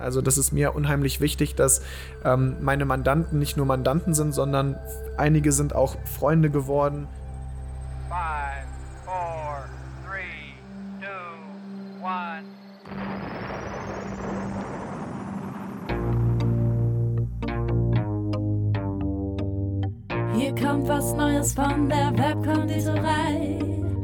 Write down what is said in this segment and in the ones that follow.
Also das ist mir unheimlich wichtig, dass ähm, meine Mandanten nicht nur Mandanten sind, sondern einige sind auch Freunde geworden. Five, four, three, two, one. Hier kommt was Neues von der Webkonditorei.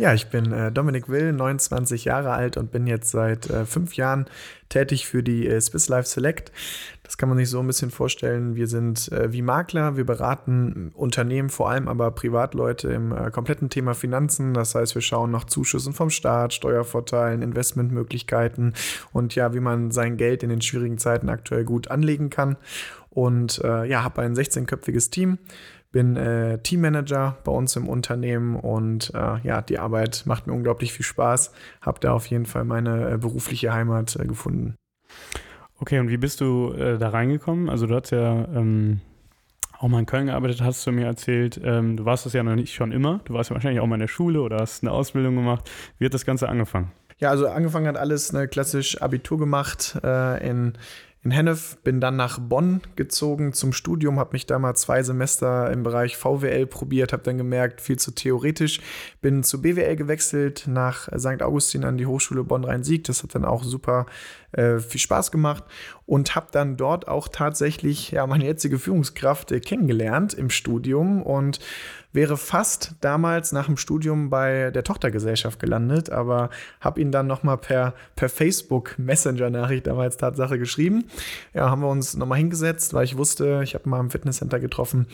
Ja, ich bin äh, Dominik Will, 29 Jahre alt und bin jetzt seit äh, fünf Jahren tätig für die äh, Swiss Life Select. Das kann man sich so ein bisschen vorstellen. Wir sind äh, wie Makler, wir beraten Unternehmen, vor allem aber Privatleute im äh, kompletten Thema Finanzen. Das heißt, wir schauen nach Zuschüssen vom Staat, Steuervorteilen, Investmentmöglichkeiten und ja, wie man sein Geld in den schwierigen Zeiten aktuell gut anlegen kann. Und äh, ja, habe ein 16-köpfiges Team bin äh, Teammanager bei uns im Unternehmen und äh, ja, die Arbeit macht mir unglaublich viel Spaß. Habe da auf jeden Fall meine äh, berufliche Heimat äh, gefunden. Okay, und wie bist du äh, da reingekommen? Also du hast ja ähm, auch mal in Köln gearbeitet, hast du mir erzählt. Ähm, du warst das ja noch nicht schon immer. Du warst ja wahrscheinlich auch mal in der Schule oder hast eine Ausbildung gemacht. Wie hat das Ganze angefangen? Ja, also angefangen hat alles eine klassisch Abitur gemacht äh, in in Hennef, bin dann nach Bonn gezogen zum Studium, habe mich da mal zwei Semester im Bereich VWL probiert, habe dann gemerkt, viel zu theoretisch, bin zu BWL gewechselt nach St. Augustin an die Hochschule Bonn-Rhein-Sieg. Das hat dann auch super äh, viel Spaß gemacht und habe dann dort auch tatsächlich ja, meine jetzige Führungskraft äh, kennengelernt im Studium und wäre fast damals nach dem Studium bei der Tochtergesellschaft gelandet, aber habe ihn dann nochmal per, per Facebook Messenger-Nachricht damals Tatsache geschrieben. Ja, haben wir uns nochmal hingesetzt, weil ich wusste, ich habe mal im Fitnesscenter getroffen,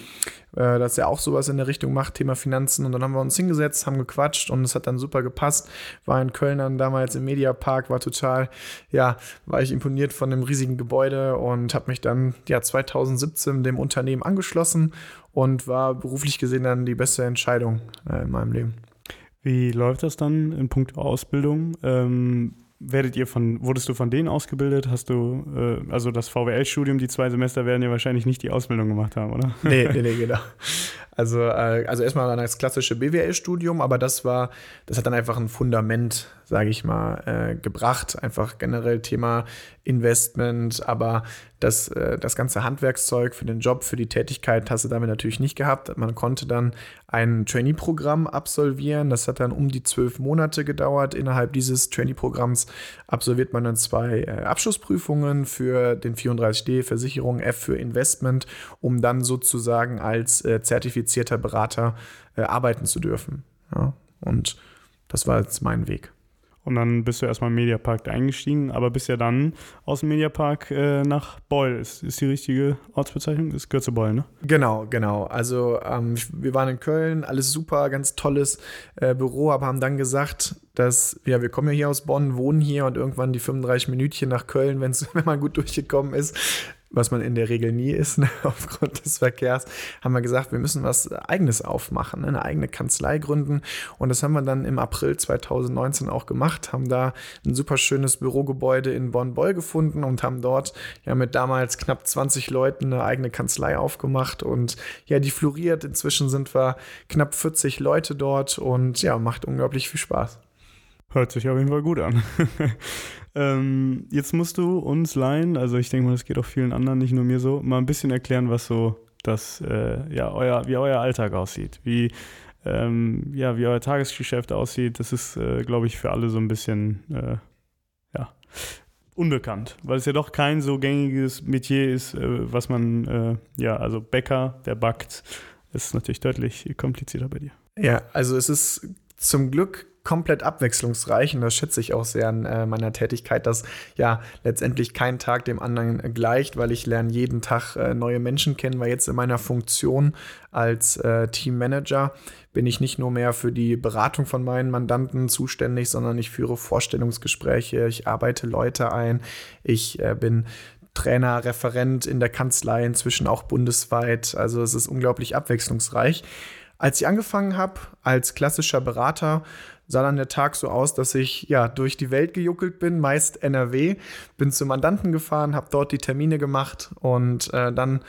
äh, dass er auch sowas in der Richtung macht, Thema Finanzen. Und dann haben wir uns hingesetzt, haben gequatscht und es hat dann super gepasst. War in Köln dann damals im Mediapark, war total, ja, war ich imponiert von dem riesigen Gebäude und habe mich dann ja 2017 dem Unternehmen angeschlossen und war beruflich gesehen dann die beste Entscheidung äh, in meinem Leben. Wie läuft das dann in puncto Ausbildung? Ähm, werdet ihr von, wurdest du von denen ausgebildet? Hast du, äh, also das VWL-Studium, die zwei Semester werden ja wahrscheinlich nicht die Ausbildung gemacht haben, oder? Nee, nee, nee, genau. Also, äh, also erstmal das klassische BWL-Studium, aber das war, das hat dann einfach ein Fundament, sage ich mal, äh, gebracht. Einfach generell Thema Investment, aber das, äh, das ganze Handwerkszeug für den Job, für die Tätigkeit hast du damit natürlich nicht gehabt. Man konnte dann ein Trainee-Programm absolvieren. Das hat dann um die zwölf Monate gedauert. Innerhalb dieses Trainee-Programms absolviert man dann zwei äh, Abschlussprüfungen für den 34D Versicherung, F für Investment, um dann sozusagen als äh, zertifizierter Berater äh, arbeiten zu dürfen. Ja, und das war jetzt mein Weg. Und dann bist du erstmal im Mediapark eingestiegen, aber bist ja dann aus dem Mediapark äh, nach Beul. Ist, ist die richtige Ortsbezeichnung? Das gehört zu Beul, ne? Genau, genau. Also ähm, wir waren in Köln, alles super, ganz tolles äh, Büro, aber haben dann gesagt, dass, ja, wir kommen ja hier aus Bonn, wohnen hier und irgendwann die 35 Minütchen nach Köln, wenn's, wenn man gut durchgekommen ist, was man in der Regel nie ist, ne, aufgrund des Verkehrs, haben wir gesagt, wir müssen was Eigenes aufmachen, ne, eine eigene Kanzlei gründen. Und das haben wir dann im April 2019 auch gemacht, haben da ein super schönes Bürogebäude in Bonn-Boll gefunden und haben dort ja mit damals knapp 20 Leuten eine eigene Kanzlei aufgemacht. Und ja, die floriert. Inzwischen sind wir knapp 40 Leute dort und ja, macht unglaublich viel Spaß. Hört sich auf jeden Fall gut an. ähm, jetzt musst du uns leihen, also ich denke mal, das geht auch vielen anderen, nicht nur mir so, mal ein bisschen erklären, was so das, äh, ja, euer, wie euer Alltag aussieht, wie, ähm, ja, wie euer Tagesgeschäft aussieht. Das ist, äh, glaube ich, für alle so ein bisschen, äh, ja, unbekannt, weil es ja doch kein so gängiges Metier ist, äh, was man, äh, ja, also Bäcker, der backt, ist natürlich deutlich komplizierter bei dir. Ja, also es ist zum Glück komplett abwechslungsreich und das schätze ich auch sehr an äh, meiner Tätigkeit, dass ja letztendlich kein Tag dem anderen gleicht, weil ich lerne jeden Tag äh, neue Menschen kennen, weil jetzt in meiner Funktion als äh, Teammanager bin ich nicht nur mehr für die Beratung von meinen Mandanten zuständig, sondern ich führe Vorstellungsgespräche, ich arbeite Leute ein, ich äh, bin Trainer, Referent in der Kanzlei, inzwischen auch bundesweit. Also es ist unglaublich abwechslungsreich. Als ich angefangen habe als klassischer Berater, sah dann der Tag so aus, dass ich ja durch die Welt gejuckelt bin, meist NRW, bin zum Mandanten gefahren, habe dort die Termine gemacht und äh, dann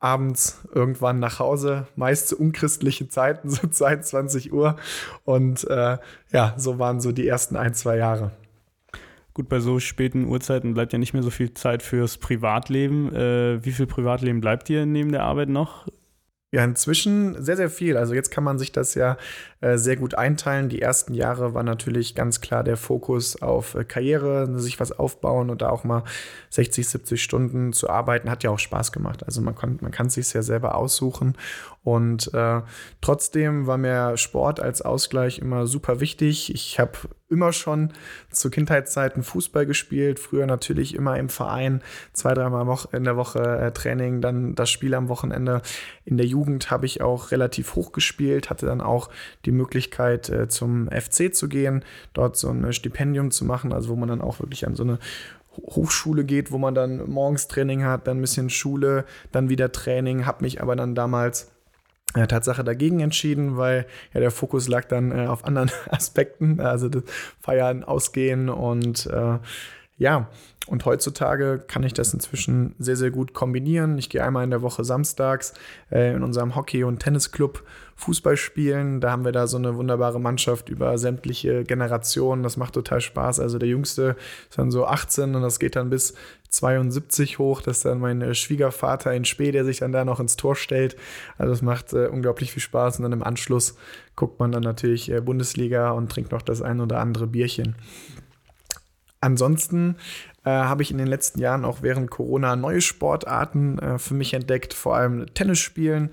abends irgendwann nach Hause, meist zu unchristlichen Zeiten, so 22 Uhr. Und äh, ja, so waren so die ersten ein, zwei Jahre. Gut, bei so späten Uhrzeiten bleibt ja nicht mehr so viel Zeit fürs Privatleben. Äh, wie viel Privatleben bleibt dir neben der Arbeit noch? Ja, inzwischen sehr, sehr viel. Also jetzt kann man sich das ja äh, sehr gut einteilen. Die ersten Jahre war natürlich ganz klar der Fokus auf äh, Karriere, sich was aufbauen und da auch mal 60, 70 Stunden zu arbeiten. Hat ja auch Spaß gemacht. Also man, kann, man kann es sich ja selber aussuchen. Und äh, trotzdem war mir Sport als Ausgleich immer super wichtig. Ich habe immer schon zu Kindheitszeiten Fußball gespielt, früher natürlich immer im Verein, zwei, dreimal in der Woche äh, Training, dann das Spiel am Wochenende. In der Jugend habe ich auch relativ hoch gespielt, hatte dann auch die Möglichkeit äh, zum FC zu gehen, dort so ein Stipendium zu machen, also wo man dann auch wirklich an so eine Hochschule geht, wo man dann morgens Training hat, dann ein bisschen Schule, dann wieder Training, habe mich aber dann damals äh, Tatsache dagegen entschieden, weil ja der Fokus lag dann äh, auf anderen Aspekten, also Feiern, Ausgehen und äh, ja, und heutzutage kann ich das inzwischen sehr, sehr gut kombinieren. Ich gehe einmal in der Woche samstags äh, in unserem Hockey- und Tennisclub Fußball spielen. Da haben wir da so eine wunderbare Mannschaft über sämtliche Generationen. Das macht total Spaß. Also der Jüngste ist dann so 18 und das geht dann bis 72 hoch. Das ist dann mein äh, Schwiegervater in Spee, der sich dann da noch ins Tor stellt. Also es macht äh, unglaublich viel Spaß. Und dann im Anschluss guckt man dann natürlich äh, Bundesliga und trinkt noch das ein oder andere Bierchen. Ansonsten äh, habe ich in den letzten Jahren auch während Corona neue Sportarten äh, für mich entdeckt, vor allem Tennis spielen.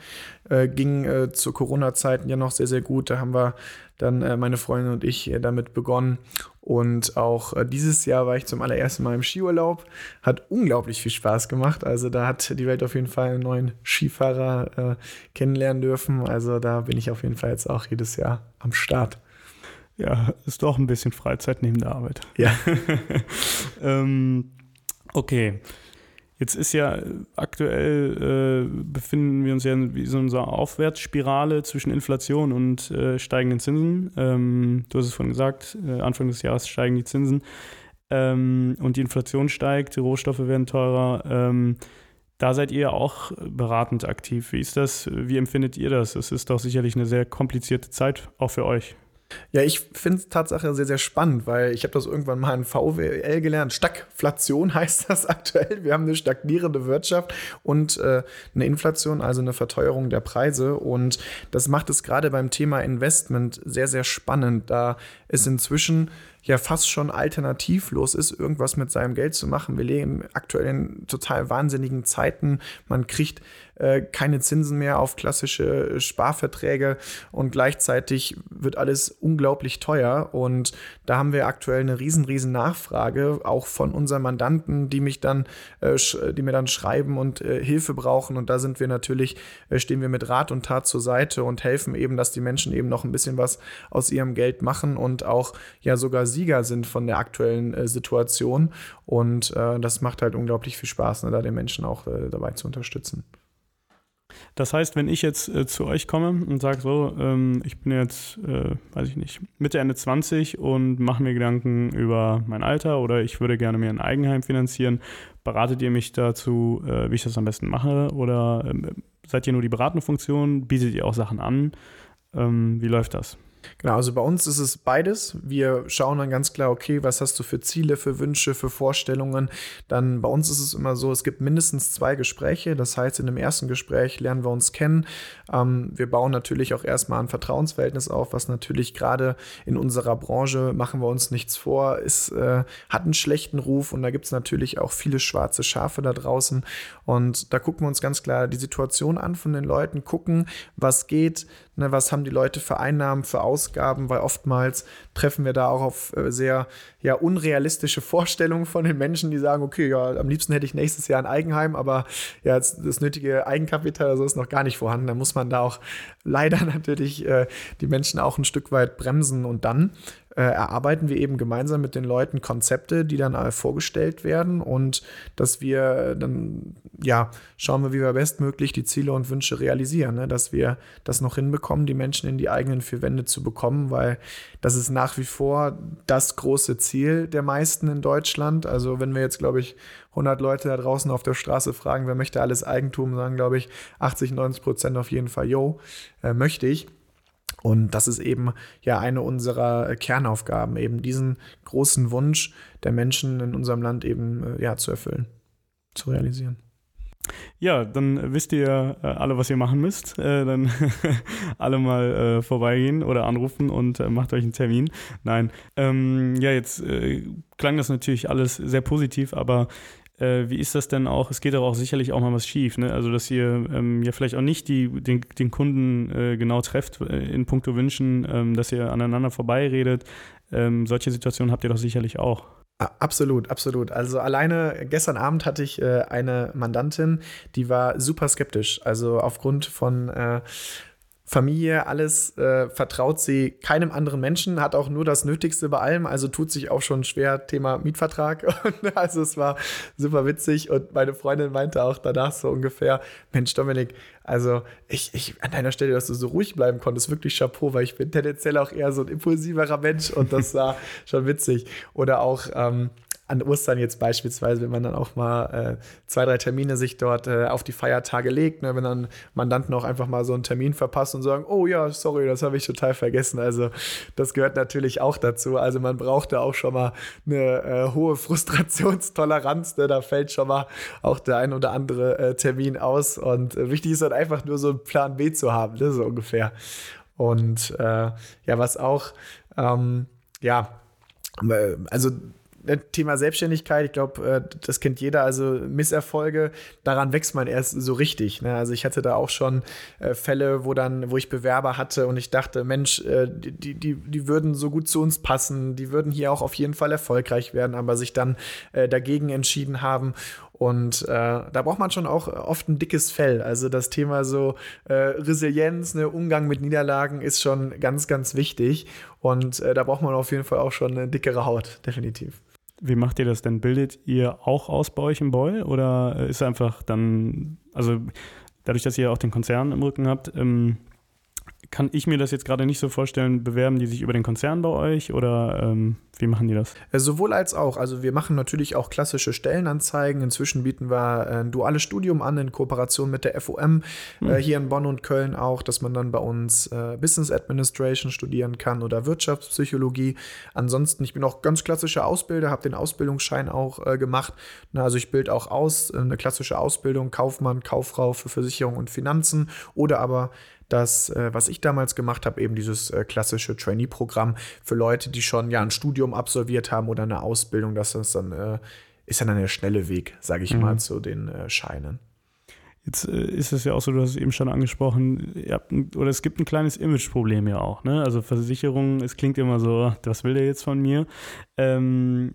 Äh, ging äh, zu Corona-Zeiten ja noch sehr, sehr gut. Da haben wir dann äh, meine Freundin und ich äh, damit begonnen. Und auch dieses Jahr war ich zum allerersten Mal im Skiurlaub. Hat unglaublich viel Spaß gemacht. Also da hat die Welt auf jeden Fall einen neuen Skifahrer kennenlernen dürfen. Also da bin ich auf jeden Fall jetzt auch jedes Jahr am Start. Ja, ist doch ein bisschen Freizeit neben der Arbeit. Ja. ähm, okay. Jetzt ist ja aktuell äh, befinden wir uns ja in so einer Aufwärtsspirale zwischen Inflation und äh, steigenden Zinsen. Ähm, du hast es vorhin gesagt, äh, Anfang des Jahres steigen die Zinsen ähm, und die Inflation steigt, die Rohstoffe werden teurer. Ähm, da seid ihr auch beratend aktiv. Wie ist das? Wie empfindet ihr das? Es ist doch sicherlich eine sehr komplizierte Zeit, auch für euch. Ja, ich finde es Tatsache sehr, sehr spannend, weil ich habe das irgendwann mal in VWL gelernt. Stagflation heißt das aktuell. Wir haben eine stagnierende Wirtschaft und äh, eine Inflation, also eine Verteuerung der Preise. Und das macht es gerade beim Thema Investment sehr, sehr spannend, da es inzwischen ja fast schon alternativlos ist, irgendwas mit seinem Geld zu machen. Wir leben aktuell in total wahnsinnigen Zeiten. Man kriegt äh, keine Zinsen mehr auf klassische Sparverträge und gleichzeitig wird alles unglaublich teuer. Und da haben wir aktuell eine riesen, riesen Nachfrage, auch von unseren Mandanten, die mich dann, äh, die mir dann schreiben und äh, Hilfe brauchen. Und da sind wir natürlich, äh, stehen wir mit Rat und Tat zur Seite und helfen eben, dass die Menschen eben noch ein bisschen was aus ihrem Geld machen und auch ja sogar Sieger sind von der aktuellen äh, Situation. Und äh, das macht halt unglaublich viel Spaß, ne, da den Menschen auch äh, dabei zu unterstützen. Das heißt, wenn ich jetzt äh, zu euch komme und sage so, ähm, ich bin jetzt, äh, weiß ich nicht, Mitte, Ende 20 und mache mir Gedanken über mein Alter oder ich würde gerne mir ein Eigenheim finanzieren, beratet ihr mich dazu, äh, wie ich das am besten mache oder ähm, seid ihr nur die beratende Funktion, bietet ihr auch Sachen an? Ähm, wie läuft das? Genau, also bei uns ist es beides. Wir schauen dann ganz klar, okay, was hast du für Ziele, für Wünsche, für Vorstellungen. Dann bei uns ist es immer so, es gibt mindestens zwei Gespräche. Das heißt, in dem ersten Gespräch lernen wir uns kennen. Ähm, wir bauen natürlich auch erstmal ein Vertrauensverhältnis auf, was natürlich gerade in unserer Branche, machen wir uns nichts vor, ist, äh, hat einen schlechten Ruf und da gibt es natürlich auch viele schwarze Schafe da draußen. Und da gucken wir uns ganz klar die Situation an von den Leuten, gucken, was geht, ne, was haben die Leute für Einnahmen, für Ausgaben, weil oftmals treffen wir da auch auf äh, sehr ja, unrealistische Vorstellungen von den Menschen, die sagen, okay, ja, am liebsten hätte ich nächstes Jahr ein Eigenheim, aber ja, das, das nötige Eigenkapital also ist noch gar nicht vorhanden. Da muss man da auch leider natürlich äh, die Menschen auch ein Stück weit bremsen und dann äh, erarbeiten wir eben gemeinsam mit den Leuten Konzepte, die dann äh, vorgestellt werden und dass wir dann, ja, schauen wir, wie wir bestmöglich die Ziele und Wünsche realisieren, ne? dass wir das noch hinbekommen, die Menschen in die eigenen vier Wände zu bekommen, weil das ist nach wie vor das große Ziel der meisten in Deutschland. Also wenn wir jetzt, glaube ich, 100 Leute da draußen auf der Straße fragen, wer möchte alles Eigentum, sagen, glaube ich, 80, 90 Prozent auf jeden Fall, yo, äh, möchte ich. Und das ist eben ja eine unserer Kernaufgaben, eben diesen großen Wunsch der Menschen in unserem Land eben äh, ja zu erfüllen, zu realisieren. Ja, dann wisst ihr äh, alle, was ihr machen müsst. Äh, dann alle mal vorbeigehen oder anrufen und macht euch einen Termin. Nein, ähm, ja, jetzt klang das natürlich alles sehr positiv, aber äh, wie ist das denn auch? Es geht aber auch sicherlich auch mal was schief, ne? Also, dass ihr ähm, ja vielleicht auch nicht die, den, den Kunden äh, genau trefft äh, in puncto Wünschen, ähm, dass ihr aneinander vorbeiredet. Ähm, solche Situationen habt ihr doch sicherlich auch. Absolut, absolut. Also alleine gestern Abend hatte ich äh, eine Mandantin, die war super skeptisch. Also aufgrund von äh, Familie, alles äh, vertraut sie keinem anderen Menschen, hat auch nur das Nötigste bei allem, also tut sich auch schon schwer Thema Mietvertrag. Und also es war super witzig und meine Freundin meinte auch danach so ungefähr, Mensch Dominik, also ich, ich an deiner Stelle, dass du so ruhig bleiben konntest, wirklich Chapeau, weil ich bin tendenziell auch eher so ein impulsiverer Mensch und das war schon witzig. Oder auch ähm, an Ostern jetzt beispielsweise, wenn man dann auch mal äh, zwei, drei Termine sich dort äh, auf die Feiertage legt, ne, wenn dann Mandanten auch einfach mal so einen Termin verpassen und sagen, oh ja, sorry, das habe ich total vergessen. Also das gehört natürlich auch dazu. Also man braucht da auch schon mal eine äh, hohe Frustrationstoleranz. Ne? Da fällt schon mal auch der ein oder andere äh, Termin aus. Und äh, wichtig ist dann einfach nur so einen Plan B zu haben, ne? so ungefähr. Und äh, ja, was auch, ähm, ja, also Thema Selbstständigkeit, ich glaube, äh, das kennt jeder, also Misserfolge, daran wächst man erst so richtig. Ne? Also ich hatte da auch schon äh, Fälle, wo dann, wo ich Bewerber hatte und ich dachte, Mensch, äh, die, die, die würden so gut zu uns passen, die würden hier auch auf jeden Fall erfolgreich werden, aber sich dann dagegen entschieden haben. Und äh, da braucht man schon auch oft ein dickes Fell. Also das Thema so äh, Resilienz, ne, Umgang mit Niederlagen ist schon ganz, ganz wichtig. Und äh, da braucht man auf jeden Fall auch schon eine dickere Haut, definitiv. Wie macht ihr das denn? Bildet ihr auch aus bei euch im Boy oder ist einfach dann, also dadurch, dass ihr auch den Konzern im Rücken habt, ähm, kann ich mir das jetzt gerade nicht so vorstellen, bewerben die sich über den Konzern bei euch oder ähm, wie machen die das? Äh, sowohl als auch. Also wir machen natürlich auch klassische Stellenanzeigen. Inzwischen bieten wir äh, ein duales Studium an in Kooperation mit der FOM mhm. äh, hier in Bonn und Köln auch, dass man dann bei uns äh, Business Administration studieren kann oder Wirtschaftspsychologie. Ansonsten, ich bin auch ganz klassischer Ausbilder, habe den Ausbildungsschein auch äh, gemacht. Na, also ich bilde auch aus, äh, eine klassische Ausbildung, Kaufmann, Kauffrau für Versicherung und Finanzen oder aber das, äh, was ich damals gemacht habe, eben dieses äh, klassische Trainee-Programm für Leute, die schon ja ein Studium absolviert haben oder eine Ausbildung. Das ist dann, äh, ist dann der schnelle Weg, sage ich mhm. mal, zu den äh, Scheinen. Jetzt äh, ist es ja auch so, du hast es eben schon angesprochen, ein, oder es gibt ein kleines Imageproblem ja auch. Ne? Also Versicherungen, es klingt immer so, was will der jetzt von mir? Ähm,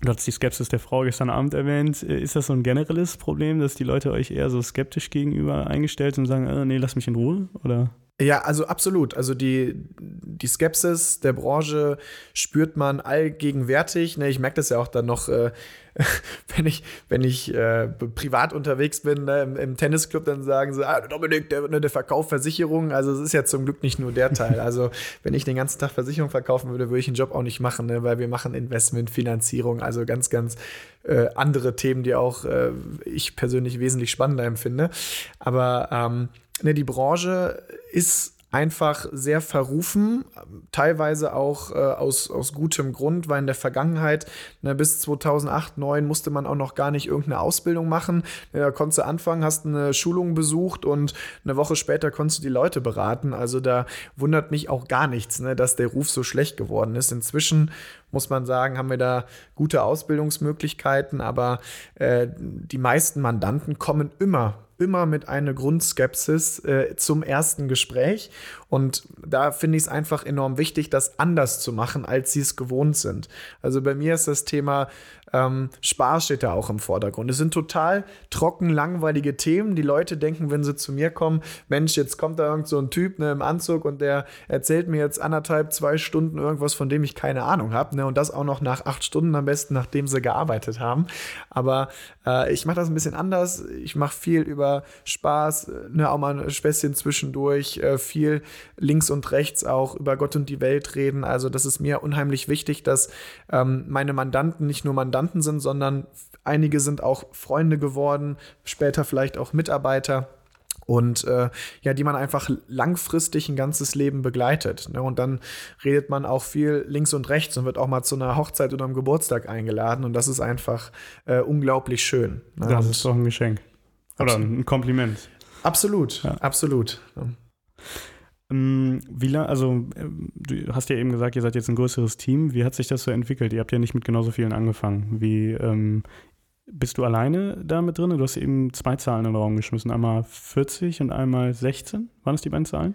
Du hast die Skepsis der Frau gestern Abend erwähnt. Äh, ist das so ein generelles Problem, dass die Leute euch eher so skeptisch gegenüber eingestellt sind und sagen, äh, nee, lass mich in Ruhe? Oder? Ja, also absolut. Also die, die Skepsis der Branche spürt man allgegenwärtig. Ne, ich merke das ja auch dann noch, äh, wenn ich, wenn ich äh, privat unterwegs bin ne, im, im, Tennisclub, dann sagen sie, ah, Dominik, der, der verkauft Versicherungen. Also es ist ja zum Glück nicht nur der Teil. Also wenn ich den ganzen Tag Versicherung verkaufen würde, würde ich den Job auch nicht machen, ne, weil wir machen Investment, Finanzierung, also ganz, ganz äh, andere Themen, die auch äh, ich persönlich wesentlich spannender empfinde. Aber ähm, ne, die Branche ist einfach sehr verrufen, teilweise auch äh, aus, aus gutem Grund, weil in der Vergangenheit ne, bis 2008, 2009 musste man auch noch gar nicht irgendeine Ausbildung machen. Da konntest du anfangen, hast eine Schulung besucht und eine Woche später konntest du die Leute beraten. Also da wundert mich auch gar nichts, ne, dass der Ruf so schlecht geworden ist. Inzwischen muss man sagen, haben wir da gute Ausbildungsmöglichkeiten, aber äh, die meisten Mandanten kommen immer immer mit einer Grundskepsis äh, zum ersten Gespräch. Und da finde ich es einfach enorm wichtig, das anders zu machen, als sie es gewohnt sind. Also bei mir ist das Thema ähm, Spaß steht da auch im Vordergrund. Es sind total trocken, langweilige Themen. Die Leute denken, wenn sie zu mir kommen, Mensch, jetzt kommt da irgend so ein Typ ne, im Anzug und der erzählt mir jetzt anderthalb, zwei Stunden irgendwas, von dem ich keine Ahnung habe. Ne, und das auch noch nach acht Stunden am besten, nachdem sie gearbeitet haben. Aber äh, ich mache das ein bisschen anders. Ich mache viel über Spaß, ne, auch mal ein Späßchen zwischendurch, äh, viel links und rechts auch über Gott und die Welt reden. Also das ist mir unheimlich wichtig, dass ähm, meine Mandanten nicht nur Mandanten sind, sondern einige sind auch Freunde geworden, später vielleicht auch Mitarbeiter und äh, ja, die man einfach langfristig ein ganzes Leben begleitet. Ne? Und dann redet man auch viel links und rechts und wird auch mal zu einer Hochzeit oder einem Geburtstag eingeladen und das ist einfach äh, unglaublich schön. Ne? Das ist doch ein Geschenk. Oder ein Kompliment. Absolut, ja. absolut. Ja. Ähm, wie lang, also ähm, du hast ja eben gesagt, ihr seid jetzt ein größeres Team. Wie hat sich das so entwickelt? Ihr habt ja nicht mit genauso vielen angefangen. Wie ähm, bist du alleine da mit drin? Du hast eben zwei Zahlen in den Raum geschmissen. Einmal 40 und einmal 16. Waren das die beiden Zahlen?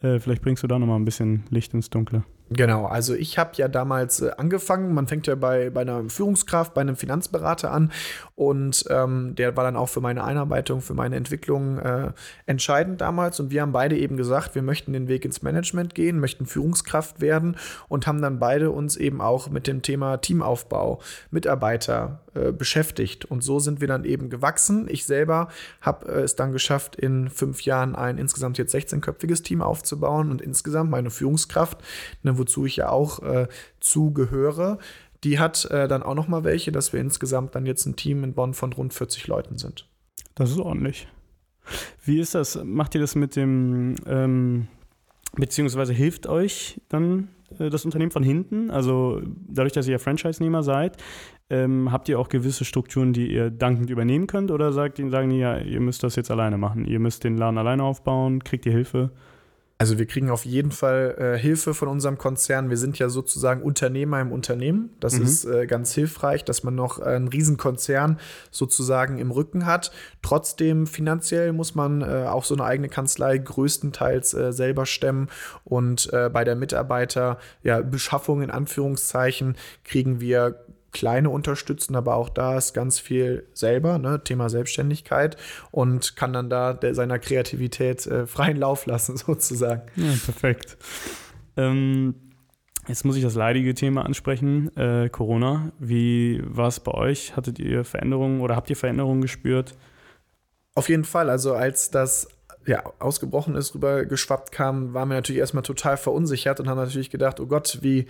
Äh, vielleicht bringst du da nochmal ein bisschen Licht ins Dunkle. Genau, also ich habe ja damals äh, angefangen, man fängt ja bei, bei einer Führungskraft, bei einem Finanzberater an und ähm, der war dann auch für meine Einarbeitung, für meine Entwicklung äh, entscheidend damals. Und wir haben beide eben gesagt, wir möchten den Weg ins Management gehen, möchten Führungskraft werden und haben dann beide uns eben auch mit dem Thema Teamaufbau, Mitarbeiter äh, beschäftigt. Und so sind wir dann eben gewachsen. Ich selber habe äh, es dann geschafft, in fünf Jahren ein insgesamt jetzt 16-köpfiges Team aufzubauen und insgesamt meine Führungskraft, eine wozu ich ja auch äh, zugehöre, die hat äh, dann auch noch mal welche, dass wir insgesamt dann jetzt ein Team in Bonn von rund 40 Leuten sind. Das ist ordentlich. Wie ist das? Macht ihr das mit dem, ähm, beziehungsweise hilft euch dann äh, das Unternehmen von hinten? Also dadurch, dass ihr ja Franchise-Nehmer seid, ähm, habt ihr auch gewisse Strukturen, die ihr dankend übernehmen könnt? Oder sagt, sagen die ja, ihr müsst das jetzt alleine machen? Ihr müsst den Laden alleine aufbauen? Kriegt ihr Hilfe? Also wir kriegen auf jeden Fall äh, Hilfe von unserem Konzern. Wir sind ja sozusagen Unternehmer im Unternehmen. Das mhm. ist äh, ganz hilfreich, dass man noch einen Riesenkonzern sozusagen im Rücken hat. Trotzdem finanziell muss man äh, auch so eine eigene Kanzlei größtenteils äh, selber stemmen. Und äh, bei der Mitarbeiterbeschaffung ja, in Anführungszeichen kriegen wir kleine unterstützen, aber auch da ist ganz viel selber, ne, Thema Selbstständigkeit und kann dann da der, seiner Kreativität äh, freien Lauf lassen, sozusagen. Ja, perfekt. Ähm, jetzt muss ich das leidige Thema ansprechen, äh, Corona. Wie war es bei euch? Hattet ihr Veränderungen oder habt ihr Veränderungen gespürt? Auf jeden Fall. Also als das ja, ausgebrochen ist, rüber geschwappt kam, waren wir natürlich erstmal total verunsichert und haben natürlich gedacht, oh Gott, wie,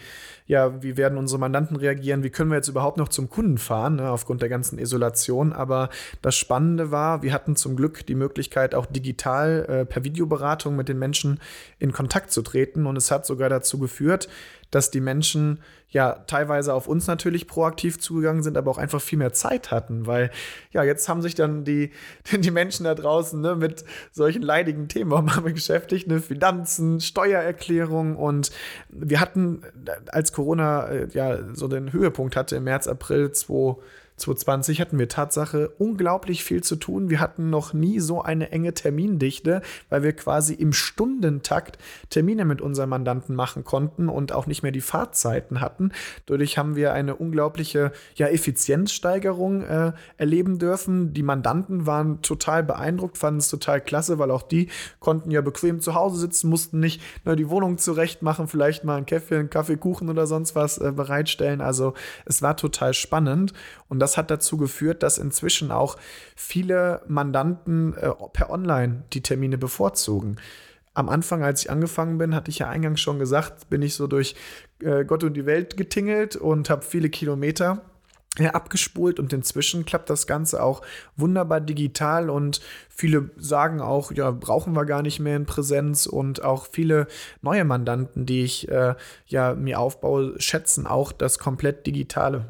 ja, wie werden unsere Mandanten reagieren? Wie können wir jetzt überhaupt noch zum Kunden fahren, ne, aufgrund der ganzen Isolation? Aber das Spannende war, wir hatten zum Glück die Möglichkeit, auch digital äh, per Videoberatung mit den Menschen in Kontakt zu treten. Und es hat sogar dazu geführt, dass die Menschen ja teilweise auf uns natürlich proaktiv zugegangen sind, aber auch einfach viel mehr Zeit hatten, weil ja, jetzt haben sich dann die, die Menschen da draußen ne, mit solchen leidigen Themen beschäftigt, ne, Finanzen, Steuererklärung und wir hatten, als Corona äh, ja so den Höhepunkt hatte im März, April 2020, 2020 hatten wir Tatsache unglaublich viel zu tun. Wir hatten noch nie so eine enge Termindichte, weil wir quasi im Stundentakt Termine mit unseren Mandanten machen konnten und auch nicht mehr die Fahrzeiten hatten. Dadurch haben wir eine unglaubliche ja, Effizienzsteigerung äh, erleben dürfen. Die Mandanten waren total beeindruckt, fanden es total klasse, weil auch die konnten ja bequem zu Hause sitzen, mussten nicht nur die Wohnung zurecht machen, vielleicht mal einen Kaffee, einen Kaffee, Kuchen oder sonst was äh, bereitstellen. Also es war total spannend und das das hat dazu geführt, dass inzwischen auch viele Mandanten äh, per Online die Termine bevorzugen. Am Anfang, als ich angefangen bin, hatte ich ja eingangs schon gesagt, bin ich so durch äh, Gott und die Welt getingelt und habe viele Kilometer abgespult und inzwischen klappt das Ganze auch wunderbar digital und viele sagen auch, ja, brauchen wir gar nicht mehr in Präsenz und auch viele neue Mandanten, die ich äh, ja mir aufbaue, schätzen auch das komplett Digitale.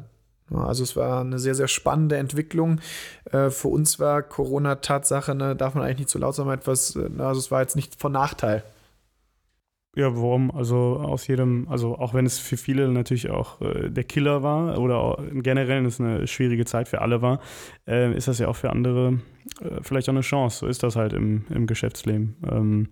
Also es war eine sehr, sehr spannende Entwicklung. Äh, für uns war Corona Tatsache, ne, darf man eigentlich nicht zu laut sagen, etwas, äh, also es war jetzt nicht von Nachteil. Ja, warum? Also aus jedem, also auch wenn es für viele natürlich auch äh, der Killer war oder generell es eine schwierige Zeit für alle war, äh, ist das ja auch für andere äh, vielleicht auch eine Chance. So ist das halt im, im Geschäftsleben. Ähm,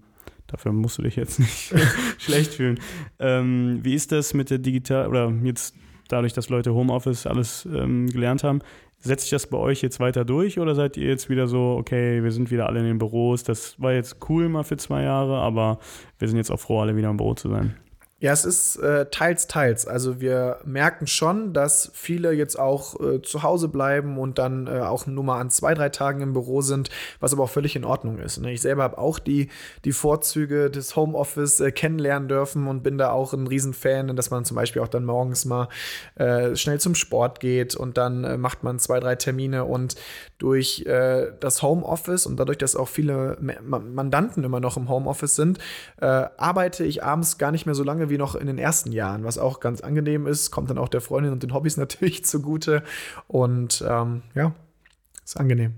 Dafür musst du dich jetzt nicht schlecht fühlen. Ähm, wie ist das mit der Digital- oder jetzt dadurch, dass Leute Homeoffice alles ähm, gelernt haben, setzt sich das bei euch jetzt weiter durch oder seid ihr jetzt wieder so, okay, wir sind wieder alle in den Büros, das war jetzt cool mal für zwei Jahre, aber wir sind jetzt auch froh, alle wieder im Büro zu sein? Ja, es ist äh, teils, teils. Also wir merken schon, dass viele jetzt auch äh, zu Hause bleiben und dann äh, auch nur mal an zwei, drei Tagen im Büro sind, was aber auch völlig in Ordnung ist. Ne? Ich selber habe auch die, die Vorzüge des Homeoffice äh, kennenlernen dürfen und bin da auch ein Riesenfan, dass man zum Beispiel auch dann morgens mal äh, schnell zum Sport geht und dann äh, macht man zwei, drei Termine und durch das Homeoffice und dadurch, dass auch viele Mandanten immer noch im Homeoffice sind, arbeite ich abends gar nicht mehr so lange wie noch in den ersten Jahren, was auch ganz angenehm ist, kommt dann auch der Freundin und den Hobbys natürlich zugute. Und ähm, ja, ist angenehm.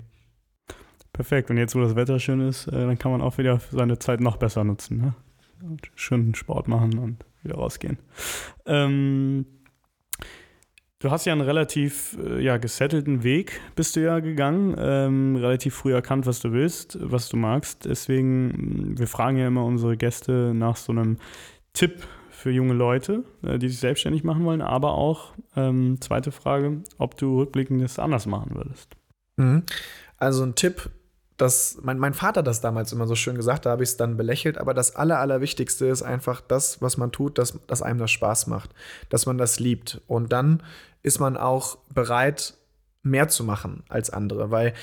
Perfekt. Und jetzt, wo das Wetter schön ist, äh, dann kann man auch wieder seine Zeit noch besser nutzen. Ne? Und schönen Sport machen und wieder rausgehen. Ähm, du hast ja einen relativ äh, ja, gesettelten Weg, bist du ja gegangen. Ähm, relativ früh erkannt, was du willst, was du magst. Deswegen, wir fragen ja immer unsere Gäste nach so einem Tipp für junge Leute, äh, die sich selbstständig machen wollen, aber auch, ähm, zweite Frage, ob du rückblickend das anders machen würdest. Mhm. Also ein Tipp, dass mein, mein Vater das damals immer so schön gesagt, da habe ich es dann belächelt, aber das Aller, Allerwichtigste ist einfach das, was man tut, dass, dass einem das Spaß macht, dass man das liebt. Und dann ist man auch bereit, mehr zu machen als andere, weil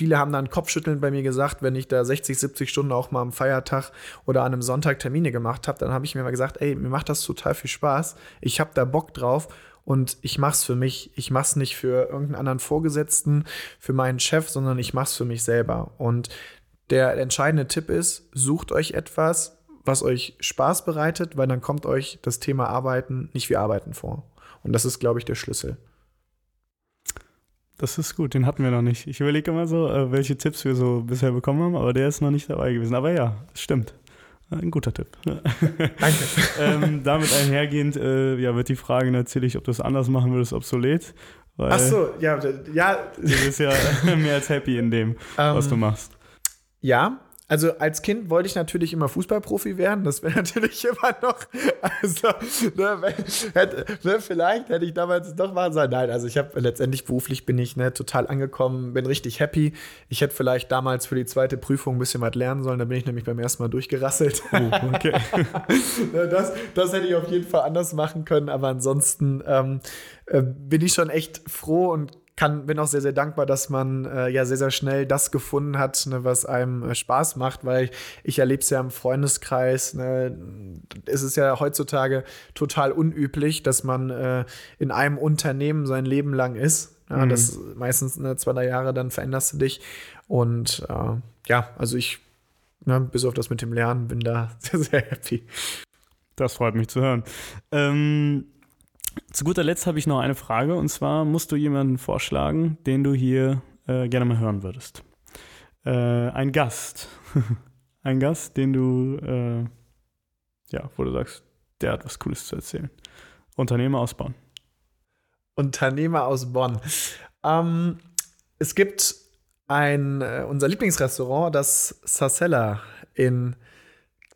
viele haben dann Kopfschütteln bei mir gesagt, wenn ich da 60, 70 Stunden auch mal am Feiertag oder an einem Sonntag Termine gemacht habe, dann habe ich mir mal gesagt, ey, mir macht das total viel Spaß, ich habe da Bock drauf und ich mach's für mich. Ich mach's nicht für irgendeinen anderen Vorgesetzten, für meinen Chef, sondern ich mach's für mich selber. Und der entscheidende Tipp ist, sucht euch etwas, was euch Spaß bereitet, weil dann kommt euch das Thema Arbeiten nicht wie Arbeiten vor. Und das ist, glaube ich, der Schlüssel. Das ist gut, den hatten wir noch nicht. Ich überlege immer so, äh, welche Tipps wir so bisher bekommen haben, aber der ist noch nicht dabei gewesen. Aber ja, stimmt. Ein guter Tipp. Danke. ähm, damit einhergehend äh, ja, wird die Frage natürlich, ob du es anders machen würdest, obsolet. Ach so, ja, ja. Du bist ja mehr als happy in dem, um, was du ähm, machst. Ja, also als Kind wollte ich natürlich immer Fußballprofi werden. Das wäre natürlich immer noch. Also, ne, hätte, ne, vielleicht hätte ich damals doch machen sollen. Nein, also ich habe letztendlich beruflich bin ich ne, total angekommen, bin richtig happy. Ich hätte vielleicht damals für die zweite Prüfung ein bisschen was lernen sollen. Da bin ich nämlich beim ersten Mal durchgerasselt. Oh, okay. Ne, das, das hätte ich auf jeden Fall anders machen können. Aber ansonsten ähm, äh, bin ich schon echt froh und kann, bin auch sehr, sehr dankbar, dass man äh, ja sehr, sehr schnell das gefunden hat, ne, was einem äh, Spaß macht, weil ich erlebe es ja im Freundeskreis. Ne, es ist ja heutzutage total unüblich, dass man äh, in einem Unternehmen sein Leben lang ist. Ja, mhm. Das meistens ne, zwei, drei Jahre, dann veränderst du dich. Und äh, ja, also ich, ne, bis auf das mit dem Lernen, bin da sehr, sehr happy. Das freut mich zu hören. Ähm zu guter Letzt habe ich noch eine Frage und zwar musst du jemanden vorschlagen, den du hier äh, gerne mal hören würdest. Äh, ein Gast. ein Gast, den du, äh, ja, wo du sagst, der hat was Cooles zu erzählen. Unternehmer aus Bonn. Unternehmer aus Bonn. Ähm, es gibt ein, äh, unser Lieblingsrestaurant, das Sacella in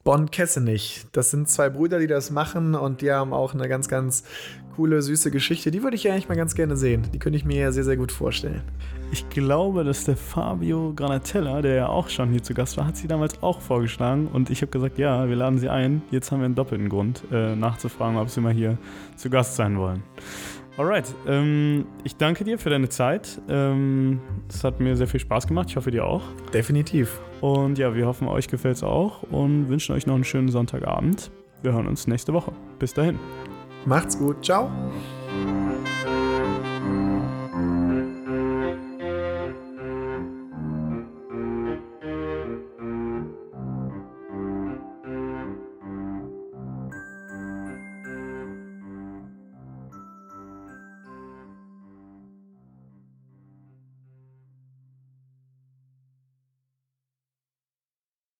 Bonn-Kessenich. Das sind zwei Brüder, die das machen und die haben auch eine ganz, ganz coole, süße Geschichte. Die würde ich ja eigentlich mal ganz gerne sehen. Die könnte ich mir ja sehr, sehr gut vorstellen. Ich glaube, dass der Fabio Granatella, der ja auch schon hier zu Gast war, hat sie damals auch vorgeschlagen. Und ich habe gesagt, ja, wir laden sie ein. Jetzt haben wir einen doppelten Grund, äh, nachzufragen, ob sie mal hier zu Gast sein wollen. Alright, ähm, ich danke dir für deine Zeit. Ähm, es hat mir sehr viel Spaß gemacht. Ich hoffe, dir auch. Definitiv. Und ja, wir hoffen, euch gefällt es auch und wünschen euch noch einen schönen Sonntagabend. Wir hören uns nächste Woche. Bis dahin. Macht's gut. Ciao.